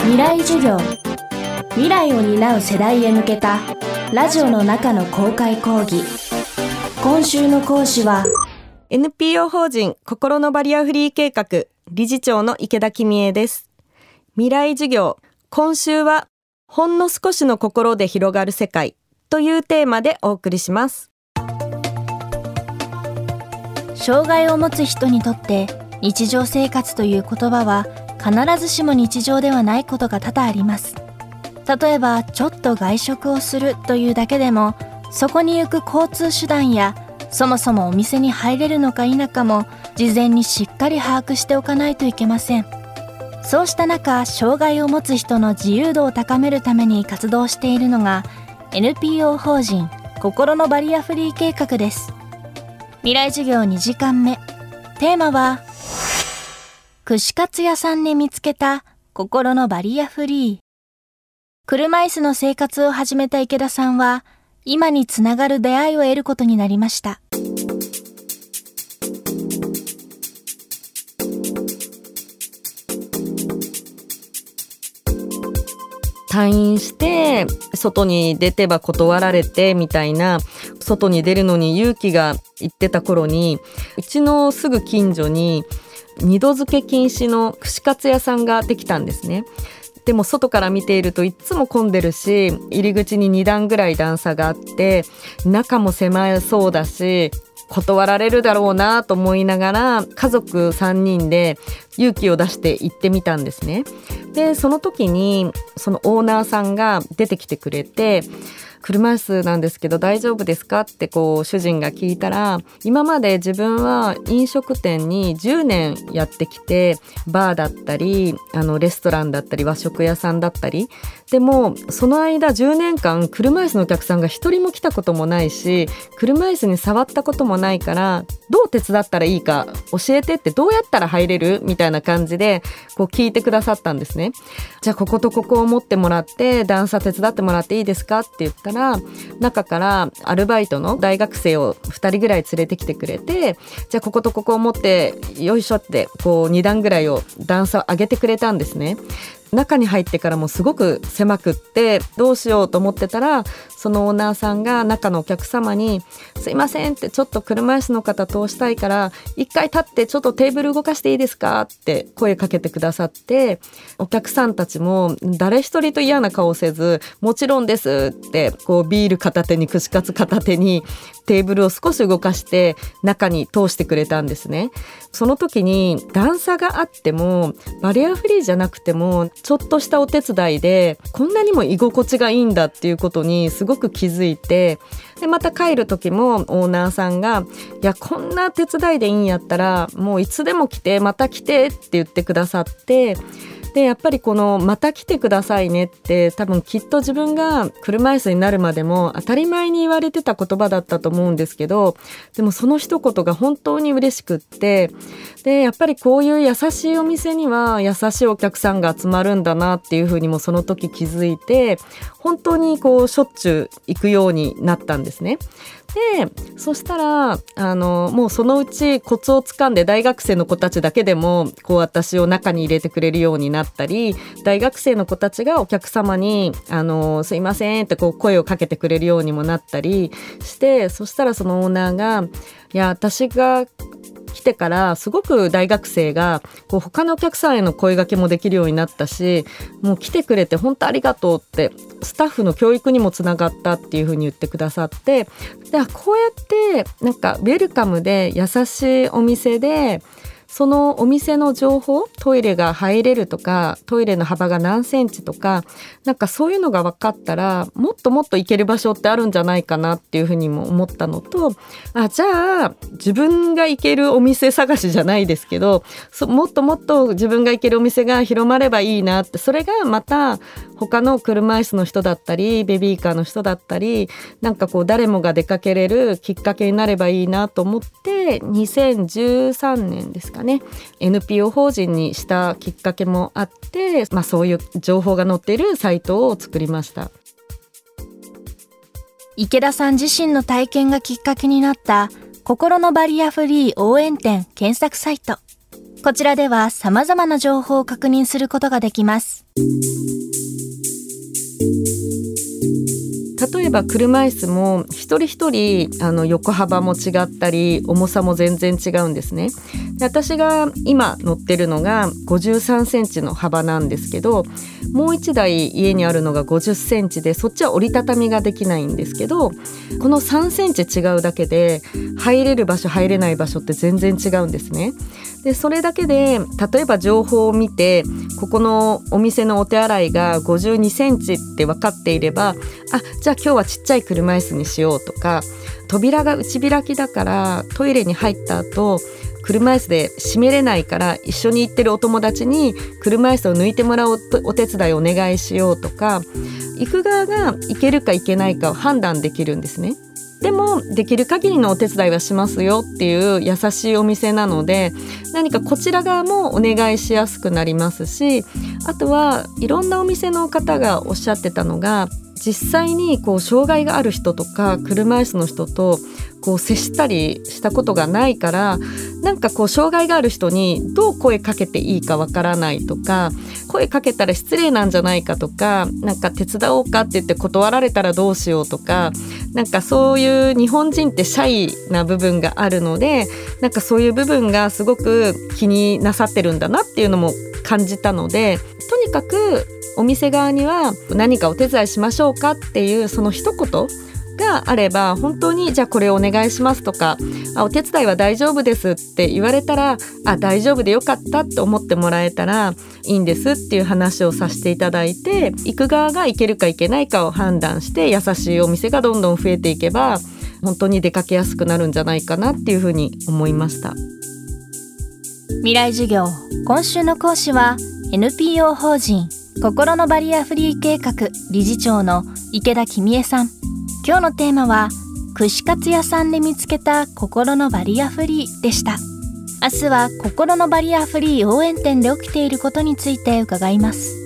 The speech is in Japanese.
未来授業。未来を担う世代へ向けたラジオの中の公開講義。今週の講師は NPO 法人心のバリアフリー計画理事長の池田公恵です。未来授業今週はほんの少しの心で広がる世界というテーマでお送りします。障害を持つ人にとって日常生活という言葉は必ずしも日常ではないことが多々あります。例えばちょっと外食をするというだけでもそこに行く交通手段やそもそもお店に入れるのか否かも事前にしっかり把握しておかないといけません。そうした中障害を持つ人の自由度を高めるために活動しているのが NPO 法人心のバリアフリー計画です。未来授業2時間目。テーマは串カツ屋さんで見つけた心のバリアフリー。車椅子の生活を始めた池田さんは今につながる出会いを得ることになりました。退院して外に出ては断られてみたいな外に出るのに勇気がいってた頃にうちのすぐ近所に二度漬け禁止の串カツ屋さんができたんですね。でも外から見ているといっつも混んでるし入り口に2段ぐらい段差があって中も狭そうだし断られるだろうなと思いながら家族3人で勇気を出して行ってみたんですね。でその時にそのオーナーさんが出てきてくれて車椅子なんですけど大丈夫ですか？ってこう主人が聞いたら今まで自分は飲食店に10年やってきてバーだったりあのレストランだったり和食屋さんだったりでもその間10年間車椅子のお客さんが一人も来たこともないし車椅子に触ったこともないからどう手伝ったらいいか教えてってどうやったら入れる？みたいな感じでこう聞いてくださったんですね。じゃあこことここを持ってもらって段差手伝ってもらっていいですか？って言ったら中からアルバイトの大学生を2人ぐらい連れてきてくれてじゃあこことここを持ってよいしょってこう2段ぐらいを段差を上げてくれたんですね。中に入ってからもすごく狭くってどうしようと思ってたらそのオーナーさんが中のお客様に「すいません」ってちょっと車椅子の方通したいから一回立ってちょっとテーブル動かしていいですかって声かけてくださってお客さんたちも誰一人と嫌な顔せず「もちろんです」ってこうビール片手に串カツ片手にテーブルを少し動かして中に通してくれたんですね。その時に段差があってもバリアフリーじゃなくてもちょっとしたお手伝いでこんなにも居心地がいいんだっていうことにすごく気づいてでまた帰る時もオーナーさんが「いやこんな手伝いでいいんやったらもういつでも来てまた来て」って言ってくださってでやっぱりこの「また来てくださいね」って多分きっと自分が車椅子になるまでも当たり前に言われてた言葉だったと思うんですけどでもその一言が本当に嬉しくってでやっぱりこういう優しいお店には優しいお客さんが集まるんだなっていうふうにもその時気づいて本当にこうしょっちゅう行くようになったんですね。でそしたらあのもうそのうちコツをつかんで大学生の子たちだけでもこう私を中に入れてくれるようになったり大学生の子たちがお客様に「あのすいません」ってこう声をかけてくれるようにもなったりしてそしたらそのオーナーが「いや私が来てからすごく大学生がこう他のお客さんへの声がけもできるようになったしもう来てくれて本当ありがとうってスタッフの教育にもつながったっていうふうに言ってくださってでこうやってなんかウェルカムで優しいお店でそのお店の情報トイレが入れるとかトイレの幅が何センチとかなんかそういうのが分かったらもっともっと行ける場所ってあるんじゃないかなっていうふうにも思ったのとあじゃあ自分が行けるお店探しじゃないですけどもっともっと自分が行けるお店が広まればいいなってそれがまた他の車椅子の人だったりベビーカーの人だったりなんかこう誰もが出かけれるきっかけになればいいなと思って2013年ですかね。NPO 法人にしたきっかけもあって、まあ、そういう情報が載っているサイトを作りました。池田さん自身の体験がきっかけになった心のバリアフリー応援店検索サイト。こちらでは様々な情報を確認することができます。例えば車椅子も一人一人あの横幅も違ったり重さも全然違うんですね。で私が今乗ってるのが53センチの幅なんですけどもう1台家にあるのが50センチでそっちは折りたたみができないんですけどこの3センチ違うだけで入れる場所入れない場所って全然違うんですね。でそれだけで例えば情報を見てここのお店のお手洗いが52センチって分かっていればあじゃあ今日はちっちゃい車椅子にしようとか扉が内開きだからトイレに入った後車椅子で閉めれないから一緒に行ってるお友達に車椅子を抜いてもらうお手伝いお願いしようとか行く側が行けるか行けないかを判断できるんですね。でもできる限りのお手伝いはしますよっていう優しいお店なので何かこちら側もお願いしやすくなりますしあとはいろんなお店の方がおっしゃってたのが実際にこう障害がある人とか車椅子の人とこう接したりしたことがないからなんかこう障害がある人にどう声かけていいかわからないとか声かけたら失礼なんじゃないかとかなんか手伝おうかって言って断られたらどうしようとかなんかそういう日本人ってシャイな部分があるのでなんかそういう部分がすごく気になさってるんだなっていうのも感じたのでとにかくお店側には何かお手伝いしましょうかっていうその一言があれば本当にじゃあこれお願いしますとかあお手伝いは大丈夫ですって言われたらあ大丈夫でよかったって思ってもらえたらいいんですっていう話をさせていただいて行く側が行けるか行けないかを判断して優しいお店がどんどん増えていけば本当に出かけやすくなるんじゃないかなっていうふうに思いました。未来授業今週の講師は NPO 法人心のバリアフリー計画理事長の池田君恵さん。今日のテーマは串カツ屋さんで見つけた心のバリアフリーでした。明日は心のバリアフリー応援店で起きていることについて伺います。